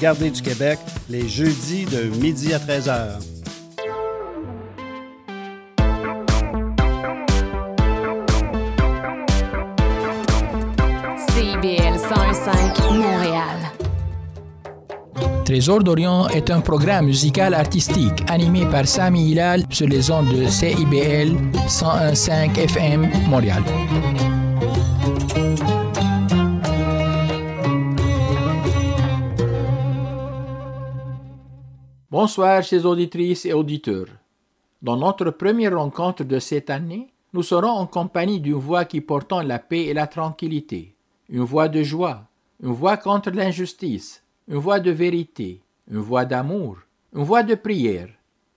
Gardé du Québec les jeudis de midi à 13h. CIBL 105 Montréal. Trésor d'Orient est un programme musical artistique animé par Sami Hilal sur les ondes de CIBL 101.5 FM Montréal. Bonsoir, chers auditrices et auditeurs. Dans notre première rencontre de cette année, nous serons en compagnie d'une voix qui portant la paix et la tranquillité, une voix de joie, une voix contre l'injustice, une voix de vérité, une voix d'amour, une voix de prière.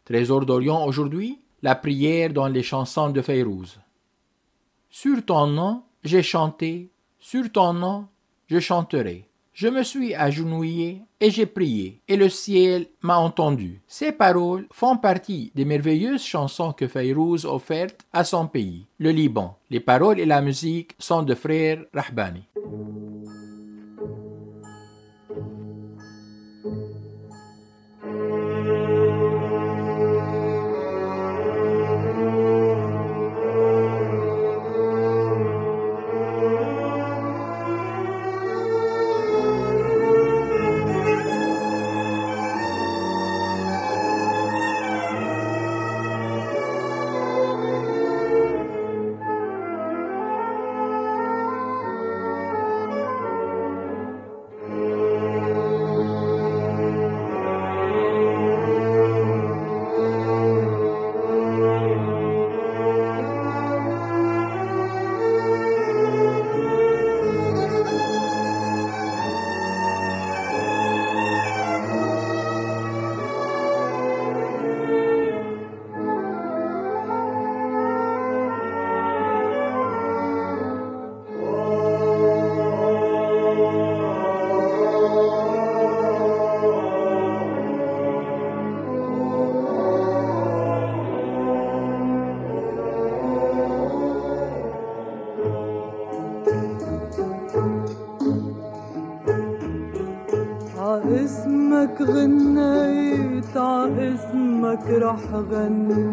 Trésor d'Orient aujourd'hui, la prière dans les chansons de Fayrouz. Sur ton nom, j'ai chanté, sur ton nom, je chanterai. Je me suis agenouillé et j'ai prié, et le ciel m'a entendu. Ces paroles font partie des merveilleuses chansons que Fayrouz offertes à son pays, le Liban. Les paroles et la musique sont de frère Rahbani. بكره غني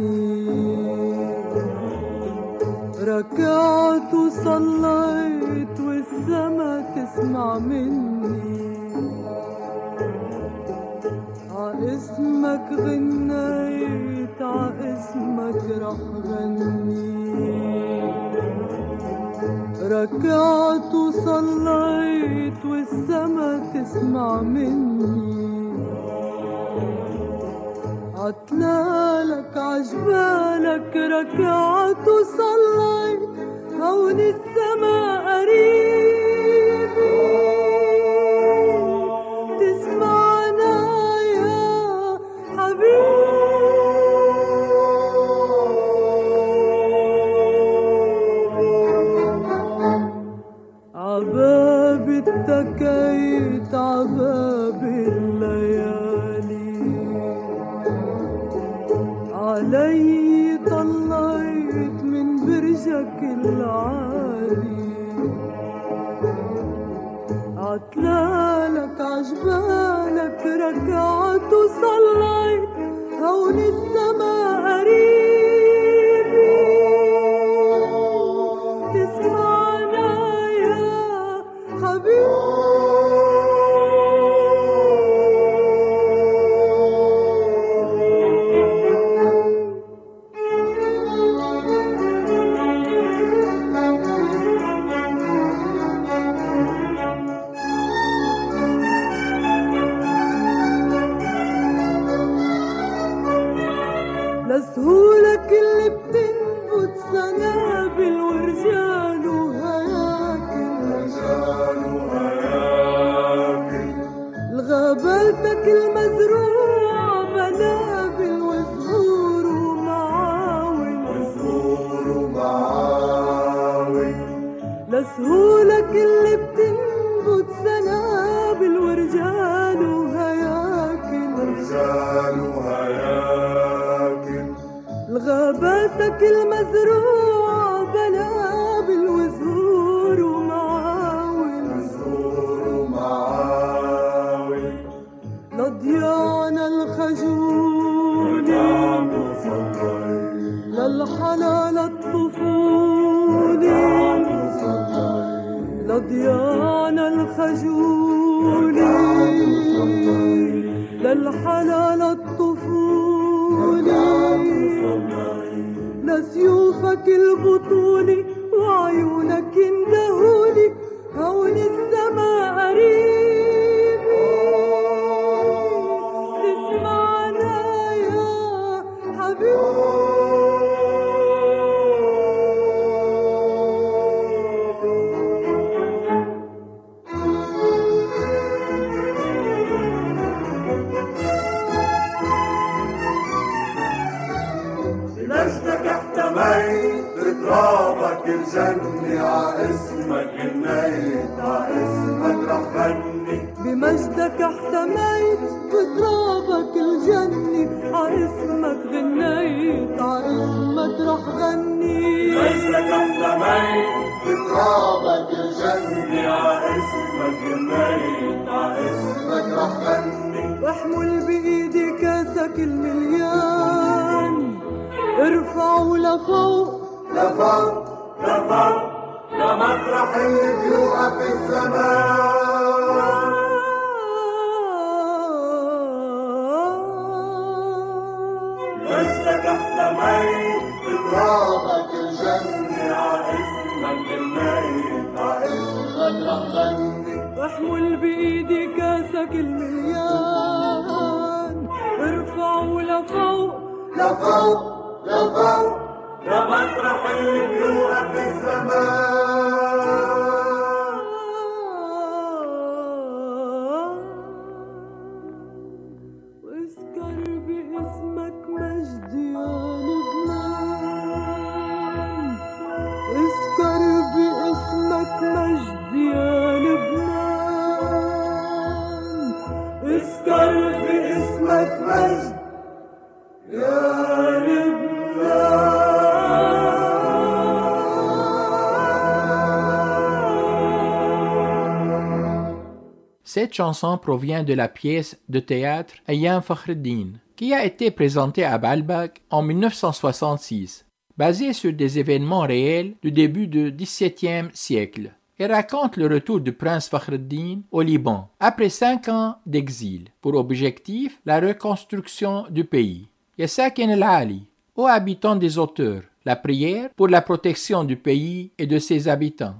ركعت وصليت هون Cette chanson provient de la pièce de théâtre Ayam Fakhreddin, qui a été présentée à Baalbek en 1966, basée sur des événements réels du début du XVIIe siècle, et raconte le retour du prince Fakhreddin au Liban après cinq ans d'exil, pour objectif la reconstruction du pays. Yasakin el-Ali, aux habitants des auteurs, la prière pour la protection du pays et de ses habitants.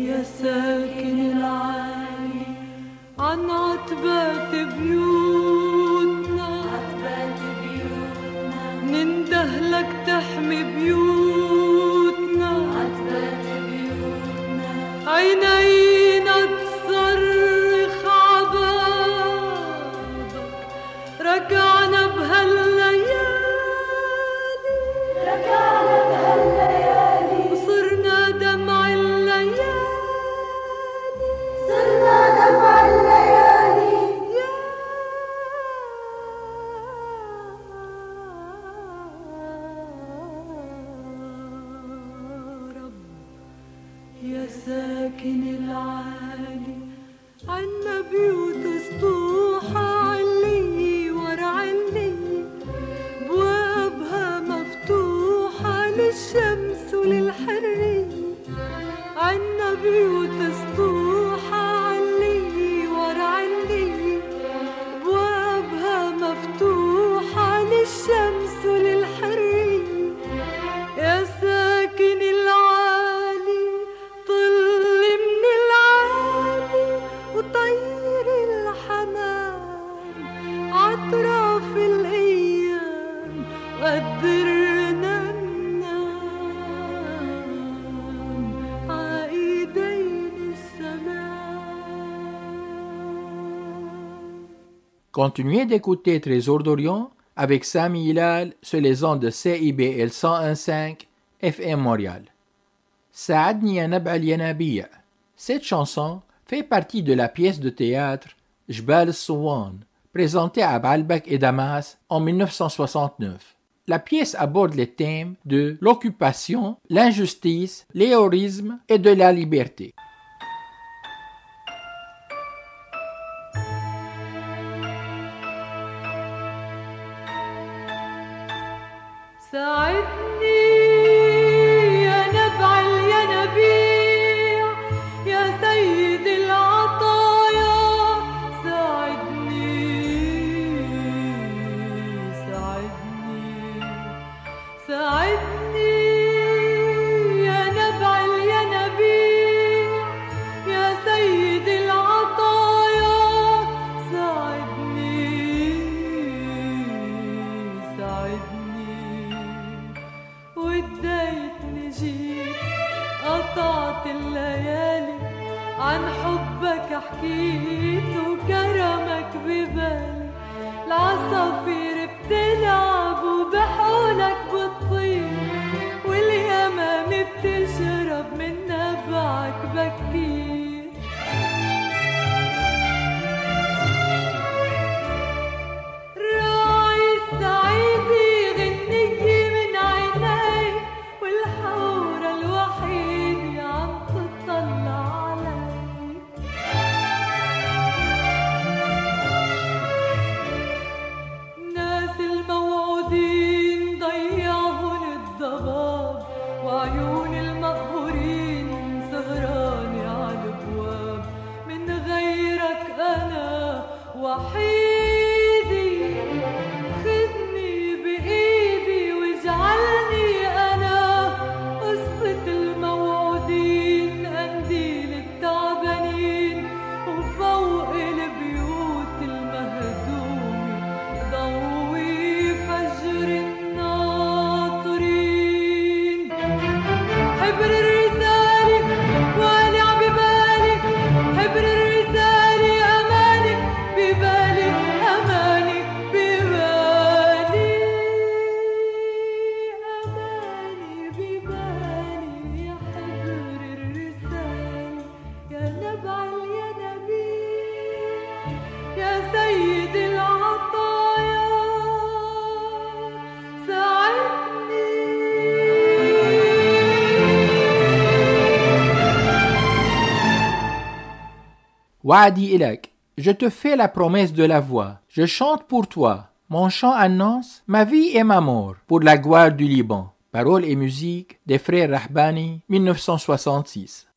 يا ساكن العالي عن عتبات بيوتنا. عتبات بيوتنا. تحمي بيوتنا. Continuez d'écouter Trésor d'Orient avec Sami Hilal sur les ondes de CIBL 101.5 FM Montréal. Saadni ya nab'a al-Yanabiyya. Cette chanson fait partie de la pièce de théâtre Jbal Souwan, présentée à Baalbek et Damas en 1969. La pièce aborde les thèmes de l'occupation, l'injustice, l'héroïsme et de la liberté. aqui. Wadi je te fais la promesse de la voix. Je chante pour toi. Mon chant annonce ma vie et ma mort pour la gloire du Liban. Paroles et musique des frères Rahbani, 1966.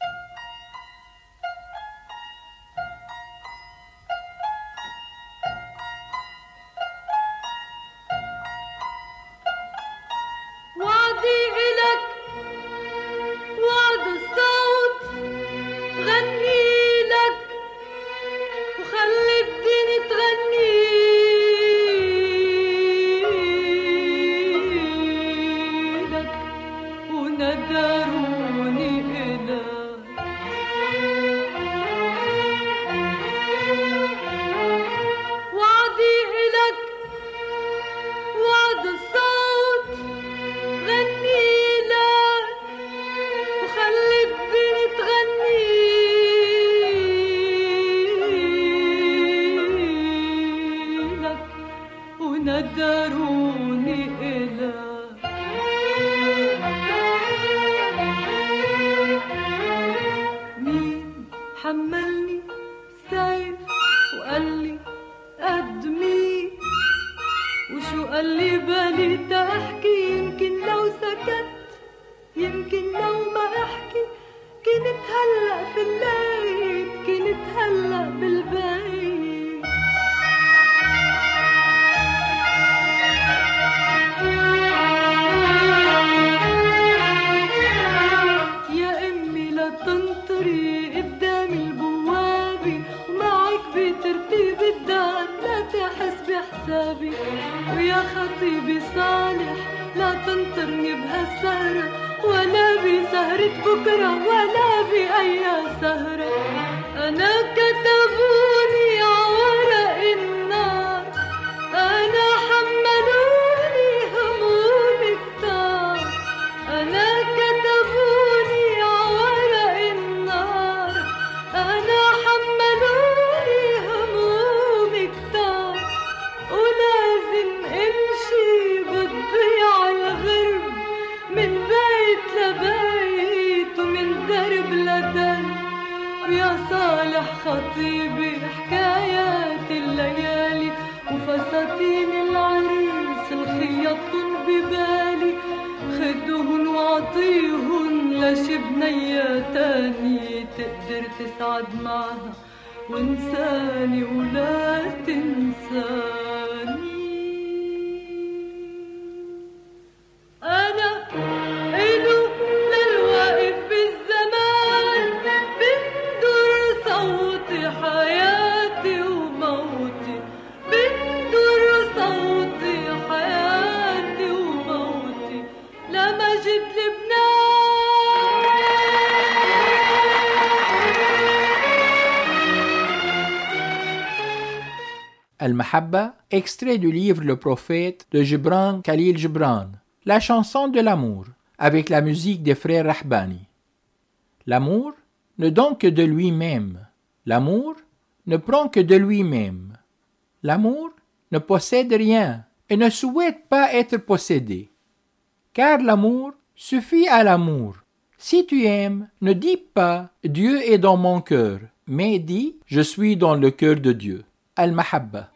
Al-Mahabba, extrait du livre Le Prophète de Gibran Khalil Gibran, la chanson de l'amour, avec la musique des frères Rahbani. L'amour ne donne que de lui-même. L'amour ne prend que de lui-même. L'amour ne possède rien et ne souhaite pas être possédé. Car l'amour suffit à l'amour. Si tu aimes, ne dis pas Dieu est dans mon cœur, mais dis Je suis dans le cœur de Dieu. Al-Mahabba.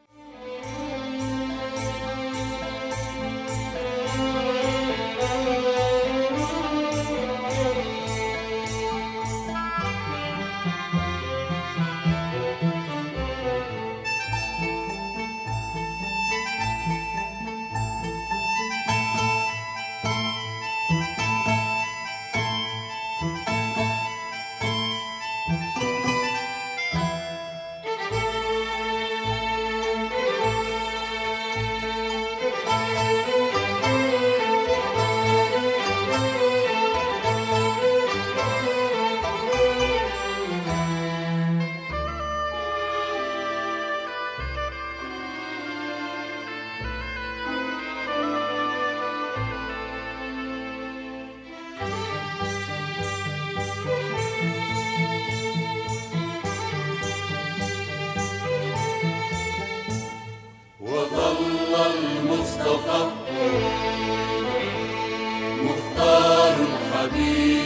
Rabbi.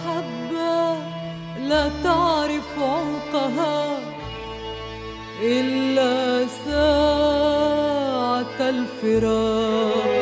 محبة لا تعرف عمقها إلا ساعة الفراق.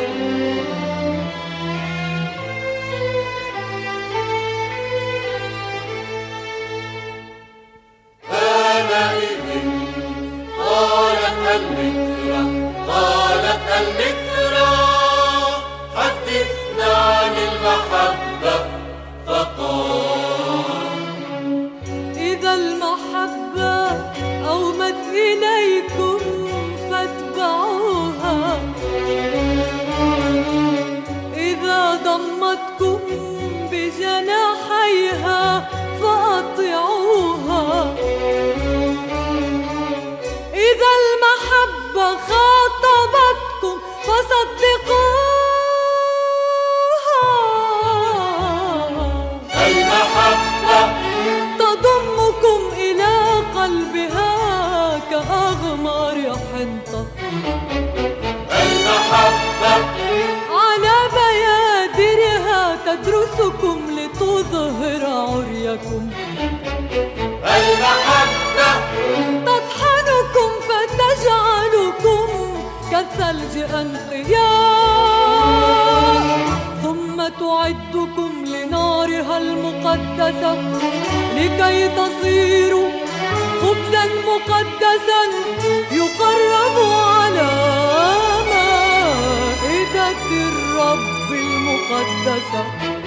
الثلج أنقياء. ثم تعدكم لنارها المقدسة لكي تصيروا خبزا مقدسا يقرب على مائدة الرب المقدسة.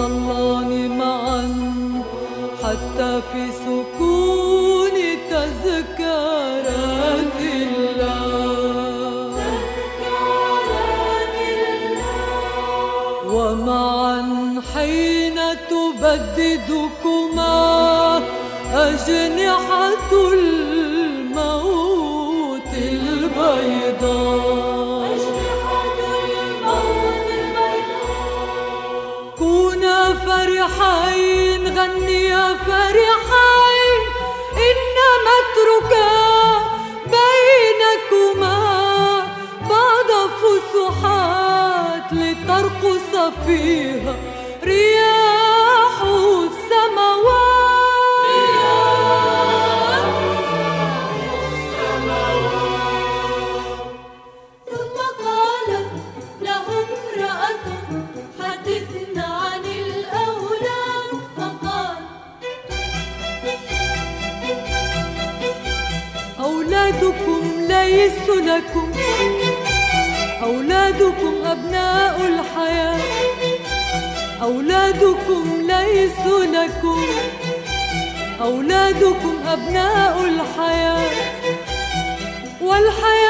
ظلان معا حتى في سكون تذكارات الله, الله. ومعا حين تبددكما أجنحة أولادكم ليس لكم. أولادكم أبناء الحياة. والحياة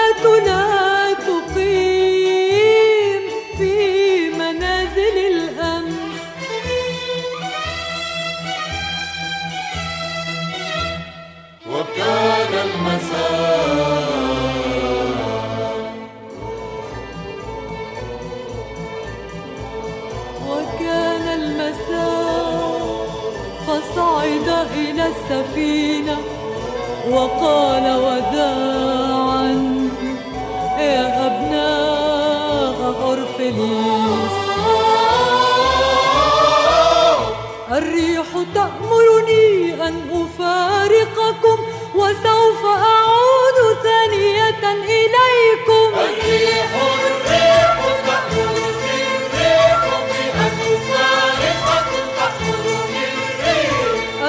أورفليس الريح تأمرني أن أفارقكم وسوف أعود ثانية إليكم. الريح الريح تأمرني الريح بأن أفارقكم تأمرني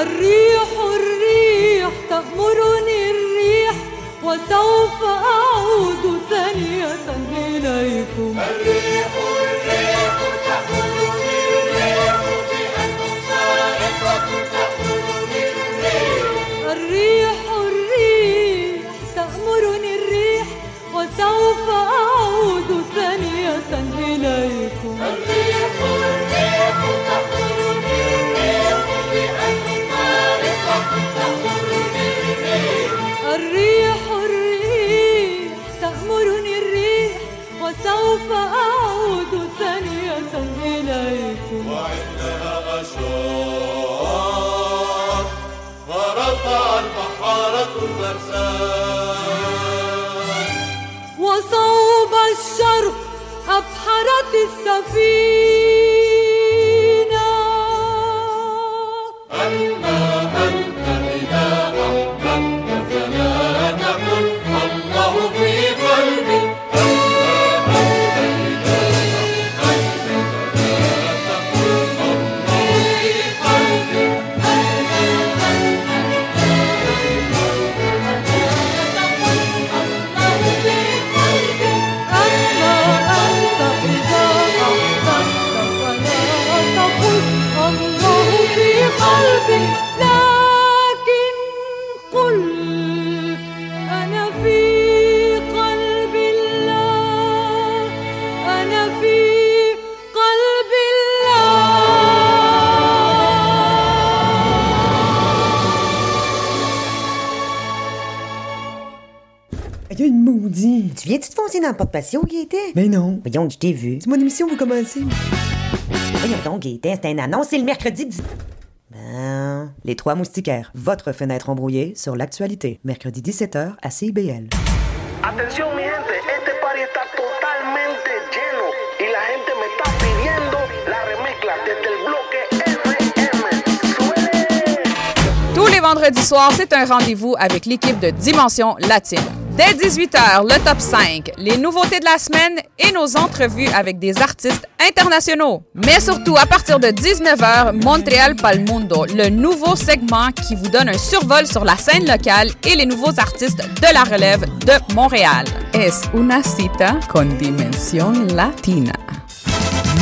الريح الريح الريح تأمرني الريح وسوف أعود ثانية إليكم. الريح الريح الريح تأمرني الريح وسوف أعود ثانية إليكم. الريح الريح تأمرني الريح بأن أفارقكم تأمرني الريح. الريح الريح تأمرني الريح وسوف أعود ثانية إليكم. وعندها أشار المرسال وصوب الشرق أبحرت السفينة. Tu viens-tu te foncer dans le porte-patio? Mais non. Voyons, je t'ai vu. C'est mon émission, vous commencez. Voyons donc, Gaëtan, c'est un annonce, c'est le mercredi 10... Ben... Les Trois Moustiquaires, votre fenêtre embrouillée sur l'actualité. Mercredi 17h à CIBL. Atención mi gente, este party está totalmente lleno y la gente me está pidiendo la remezcla desde el bloque FM. Tous les vendredis soirs, c'est un rendez-vous avec l'équipe de Dimension Latine. Dès 18h, le top 5, les nouveautés de la semaine et nos entrevues avec des artistes internationaux. Mais surtout, à partir de 19h, Montréal Palmundo, le nouveau segment qui vous donne un survol sur la scène locale et les nouveaux artistes de la relève de Montréal. Es una cita con dimensión latina.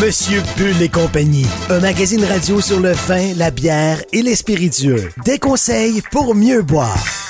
Monsieur Bull et compagnie, un magazine radio sur le vin, la bière et les spiritueux. Des conseils pour mieux boire.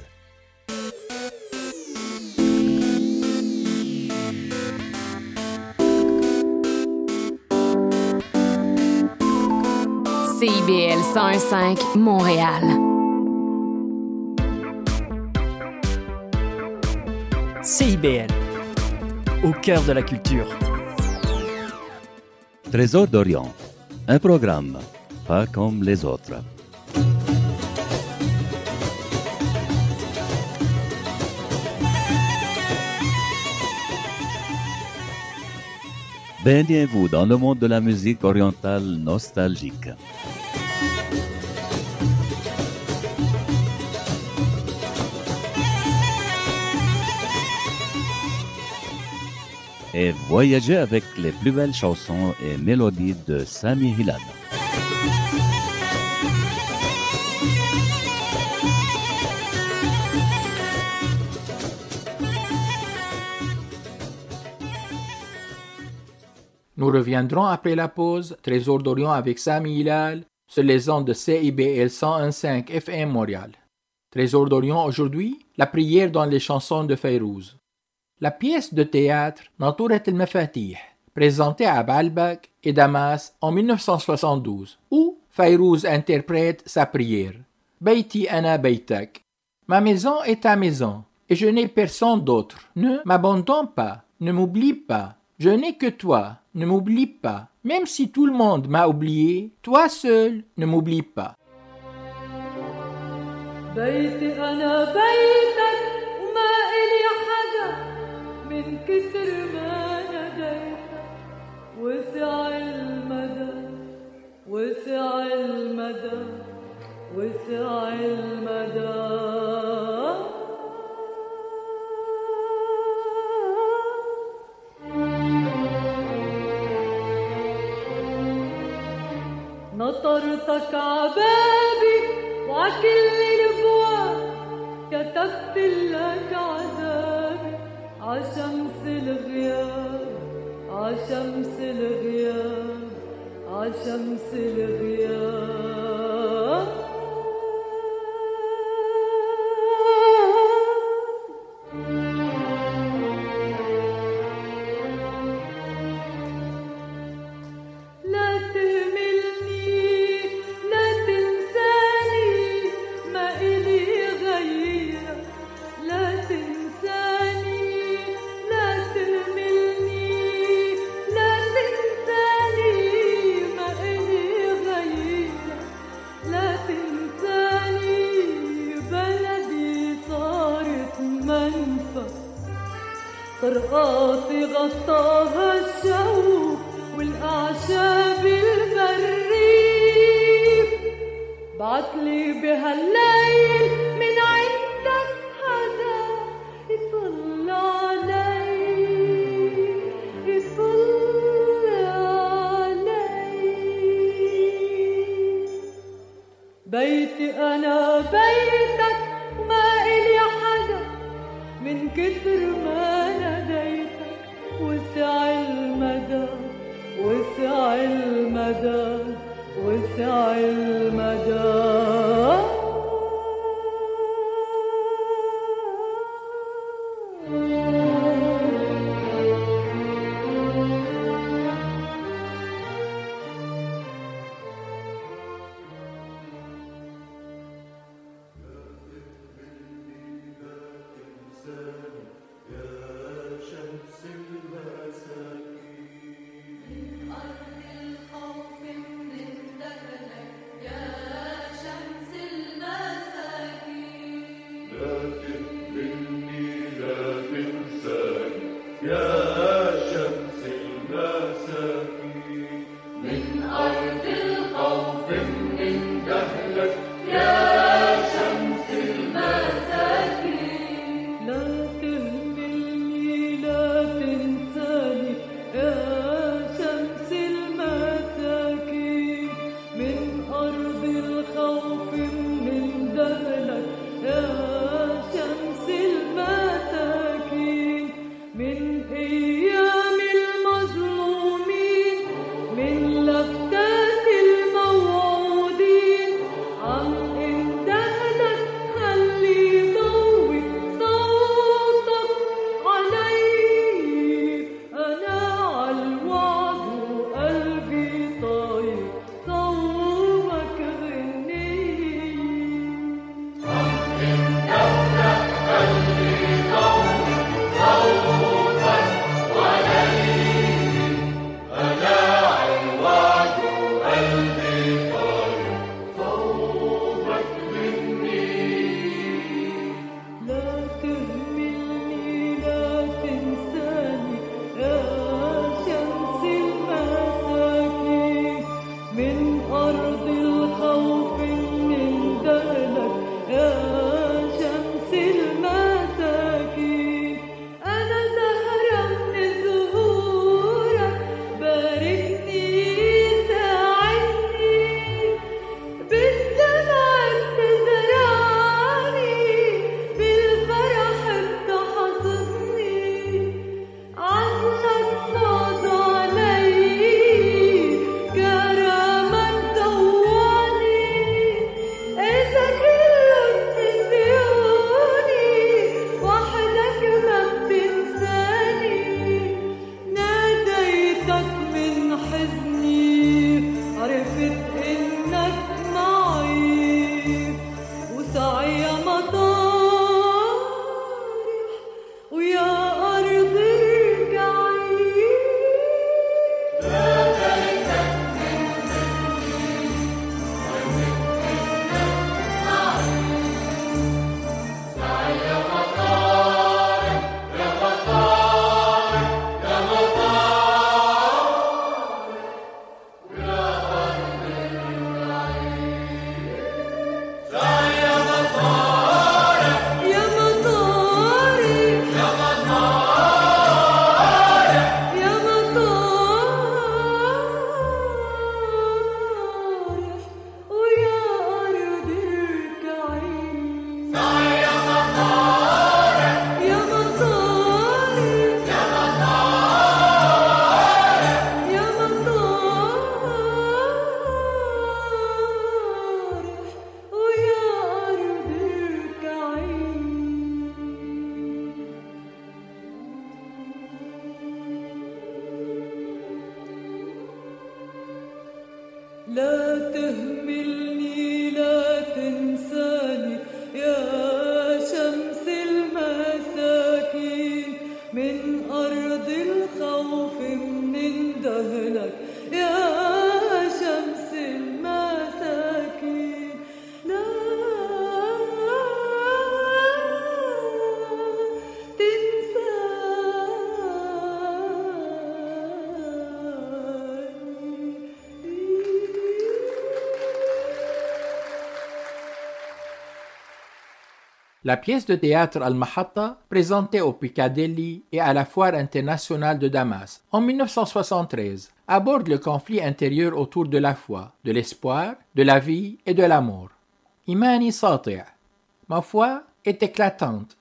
CIBL 101.5 Montréal. CIBL, au cœur de la culture. Trésor d'Orient, un programme pas comme les autres. Baignez-vous dans le monde de la musique orientale nostalgique. Et voyagez avec les plus belles chansons et mélodies de Sami Hilal. Nous reviendrons après la pause, Trésor d'Orient avec Sami Hilal, sur les ondes de CIBL 101.5 FM Montréal. Trésor d'Orient aujourd'hui, la prière dans les chansons de Fayrouz. La pièce de théâtre Natourat el-Mafatih, présentée à Baalbek et Damas en 1972, où Fayrouz interprète sa prière. Beiti ana beitak. Ma maison est ta maison, et je n'ai personne d'autre. Ne m'abandonne pas, ne m'oublie pas. Je n'ai que toi, ne m'oublie pas. Même si tout le monde m'a oublié, toi seul ne m'oublie pas. من كتر ما ناديتك وسع المدى وسع المدى وسع المدى. نطرتك عبابي وعكل الابواب كتبت لك عذابي. عشمس الغياب عشمس الغياب عشمس الغياب برد الخوف من دهنك يا La pièce de théâtre Al-Mahatta, présentée au Piccadilly et à la Foire internationale de Damas en 1973, aborde le conflit intérieur autour de la foi, de l'espoir, de la vie et de l'amour. Imani ma foi est éclatante,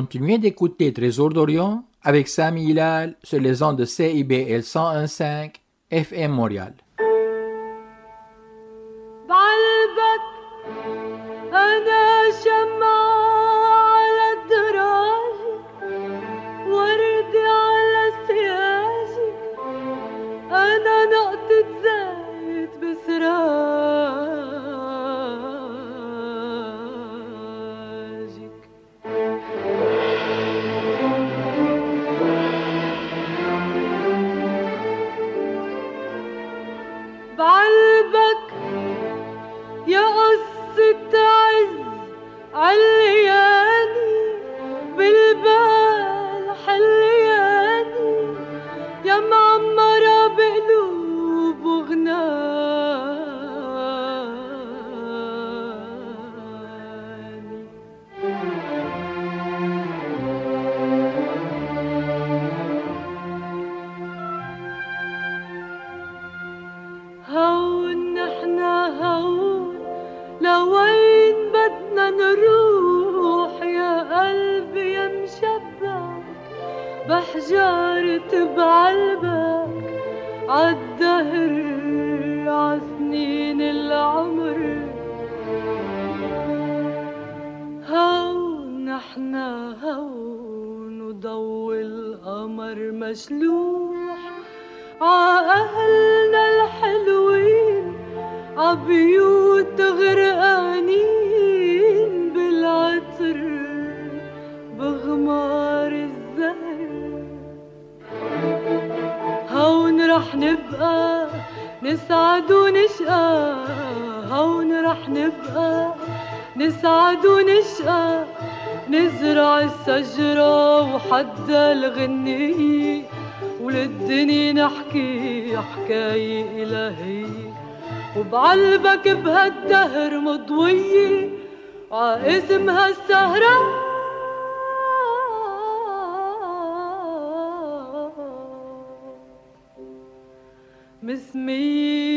continuez d'écouter Trésor d'Orient avec Sami Hilal sur les ondes de CIBL 101.5 FM Montréal. حبك بهالدهر مضوية عائزم هالسهرة مسمية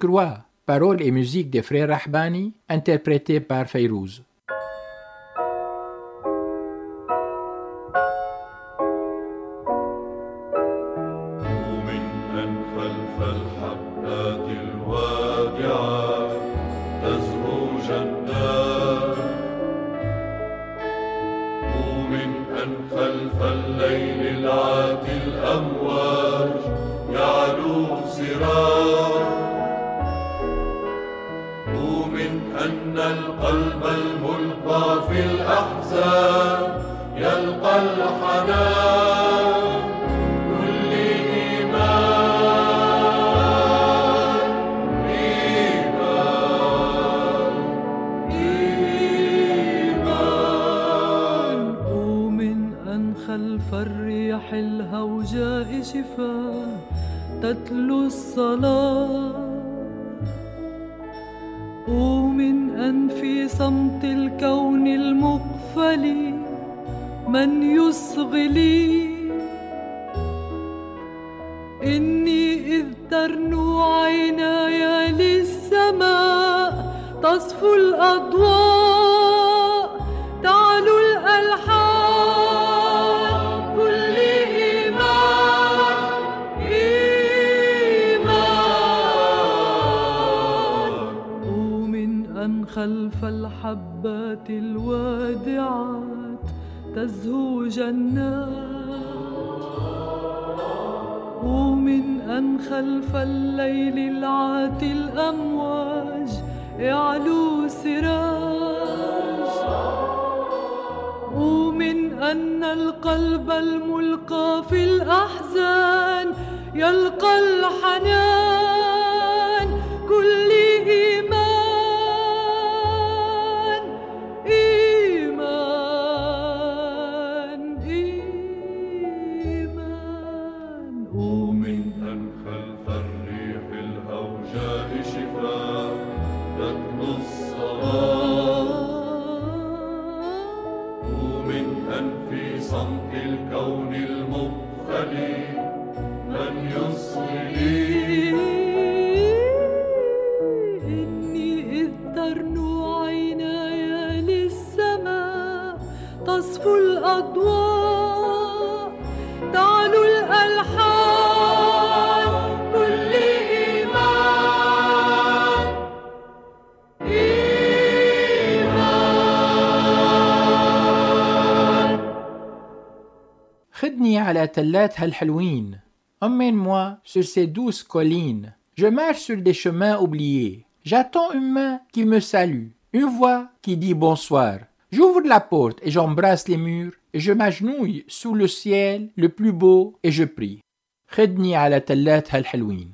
Je crois Paroles et musique des frères Rahbani interprétées par Fayrouz. إني إذ ترنو عيناي للسماء تصفو الأضواء تعلو الألحان. كل إيمان إيمان. ومن أن خلف الحبات الوادعات تزهو جنات. ومن أن خلف الليل العاتي الأمواج يعلو سراج. ومن أن القلب الملقى في الأحزان يلقى الحنان خدني على تلات هالحلوين. Emmène-moi sur ces douces collines. Je marche sur des chemins oubliés. J'attends une main qui me salue, une voix qui dit bonsoir. J'ouvre la porte et j'embrasse les murs et je m'agenouille sous le ciel le plus beau et je prie. خدني على تلات هالحلوين.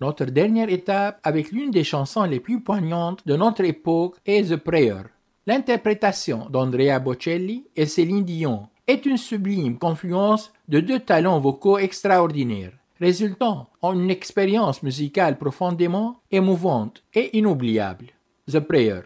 Notre dernière étape avec l'une des chansons les plus poignantes de notre époque est The Prayer. L'interprétation d'Andrea Bocelli et Céline Dion est une sublime confluence de deux talents vocaux extraordinaires résultant en une expérience musicale profondément émouvante et inoubliable. The Prayer.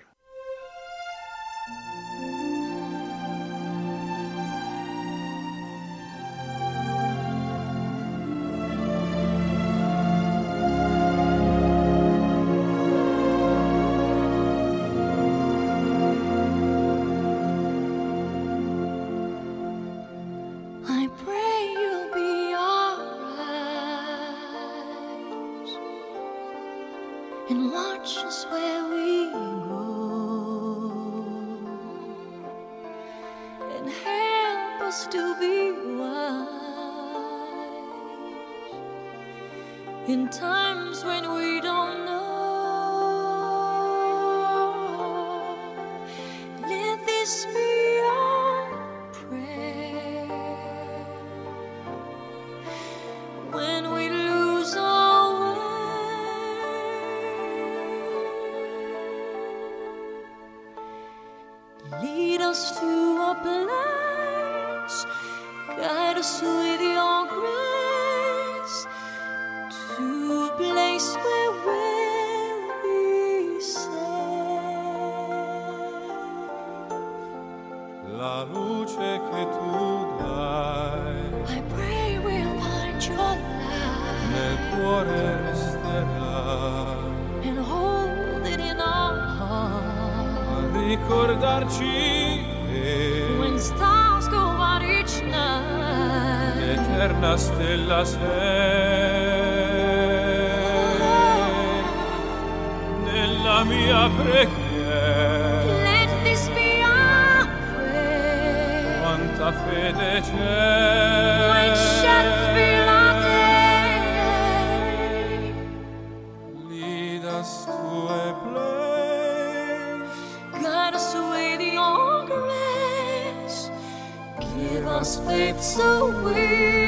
Che When stars go out each night. l'eterna stella sei nella mia preghiera Let this be our prayer. quanta fede c'è So weak.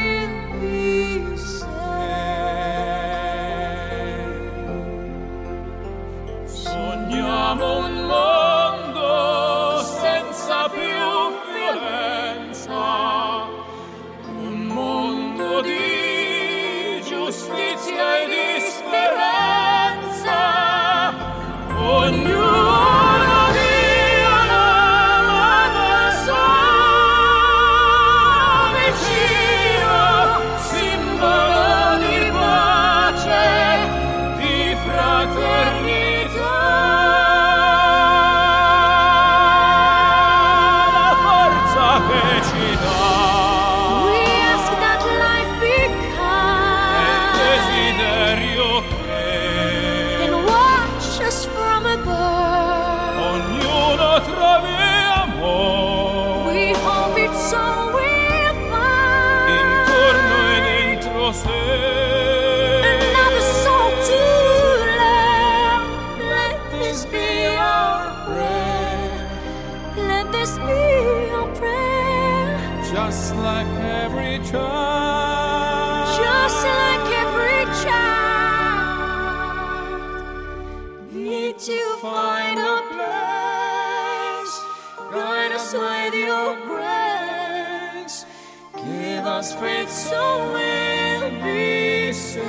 was friends, so we'll be safe.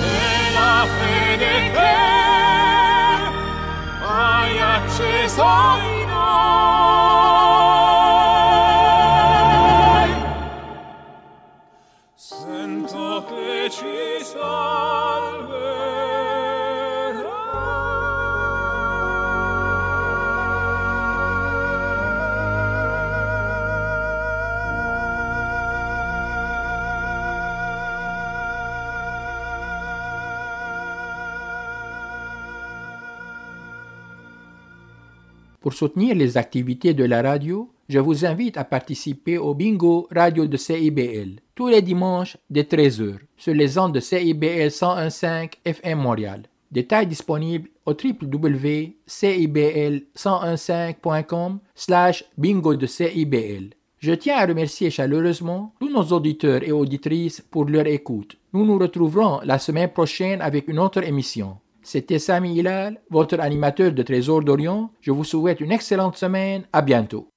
Nella fede che a acceso soutenir les activités de la radio, je vous invite à participer au bingo radio de CIBL tous les dimanches dès 13h sur les ondes de CIBL 101.5 FM Montréal. Détails disponibles au www.cibl1015.com slash bingo de CIBL. Je tiens à remercier chaleureusement tous nos auditeurs et auditrices pour leur écoute. Nous nous retrouverons la semaine prochaine avec une autre émission. C'était Sami Hilal, votre animateur de Trésor d'Orient. Je vous souhaite une excellente semaine. À bientôt.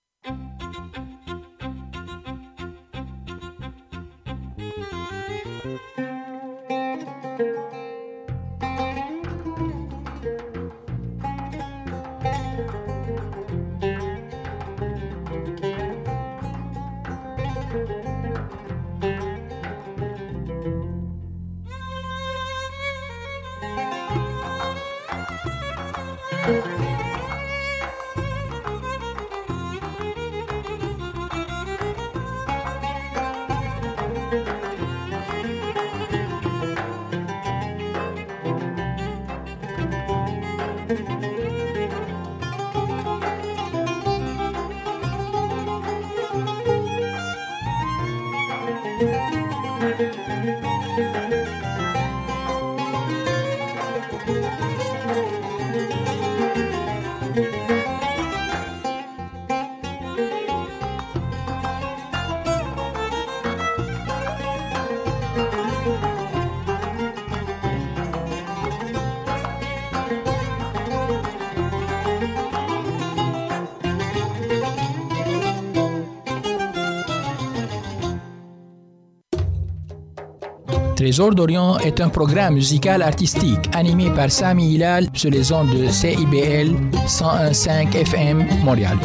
Trésor d'Orient est un programme musical artistique animé par Sami Hilal sur les ondes de CIBL 101.5 FM Montréal.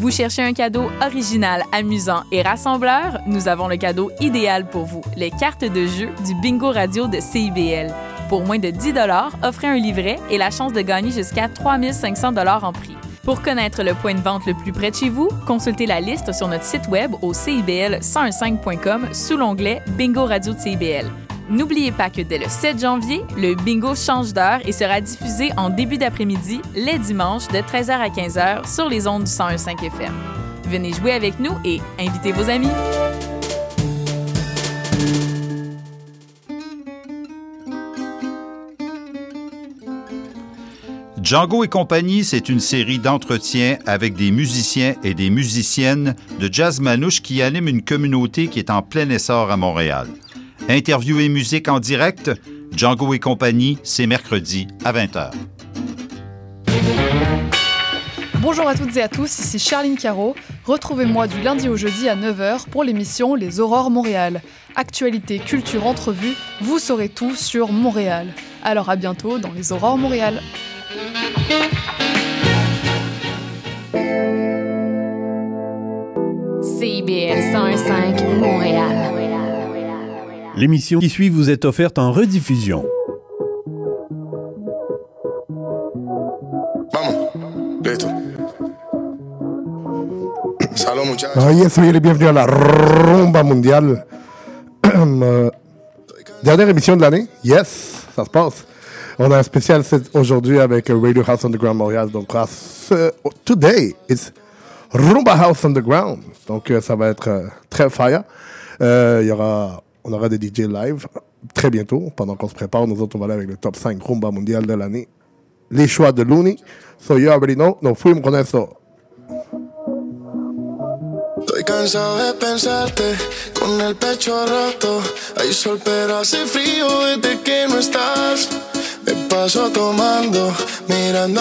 Vous cherchez un cadeau original, amusant et rassembleur? Nous avons le cadeau idéal pour vous, les cartes de jeu du Bingo Radio de CIBL. Pour moins de 10 offrez un livret et la chance de gagner jusqu'à 3500 en prix. Pour connaître le point de vente le plus près de chez vous, consultez la liste sur notre site web au cibl1015.com sous l'onglet Bingo Radio de CIBL. N'oubliez pas que dès le 7 janvier, le bingo change d'heure et sera diffusé en début d'après-midi, les dimanches, de 13h à 15h sur les ondes du 101.5 FM. Venez jouer avec nous et invitez vos amis. Django et compagnie, c'est une série d'entretiens avec des musiciens et des musiciennes de jazz manouche qui animent une communauté qui est en plein essor à Montréal. Interview et musique en direct, Django et compagnie, c'est mercredi à 20h. Bonjour à toutes et à tous, ici Charline Caro. Retrouvez-moi du lundi au jeudi à 9h pour l'émission Les Aurores Montréal. Actualité, culture, entrevue, vous saurez tout sur Montréal. Alors à bientôt dans Les Aurores Montréal. CIBL 101.5 Montréal. L'émission qui suit vous est offerte en rediffusion. Ah, soyez les bienvenus à la Rumba Mondiale. Euh, Dernière émission de l'année. Yes, ça se passe. On a un spécial aujourd'hui avec euh, Radio House Underground Montréal. Donc, today, it's Rumba House Underground. Donc, euh, ça va être euh, très fire. Y aura, on aura des DJ live très bientôt. Pendant qu'on se prépare, nous autres, on va aller avec le top 5 Rumba Mondial de l'année. Les choix de Looney. So, you already know. No fuimos con eso. Estoy cansado de pensarte con el pecho roto. Hay sol, pero hace frío desde que no estás. Me paso tomando, mirando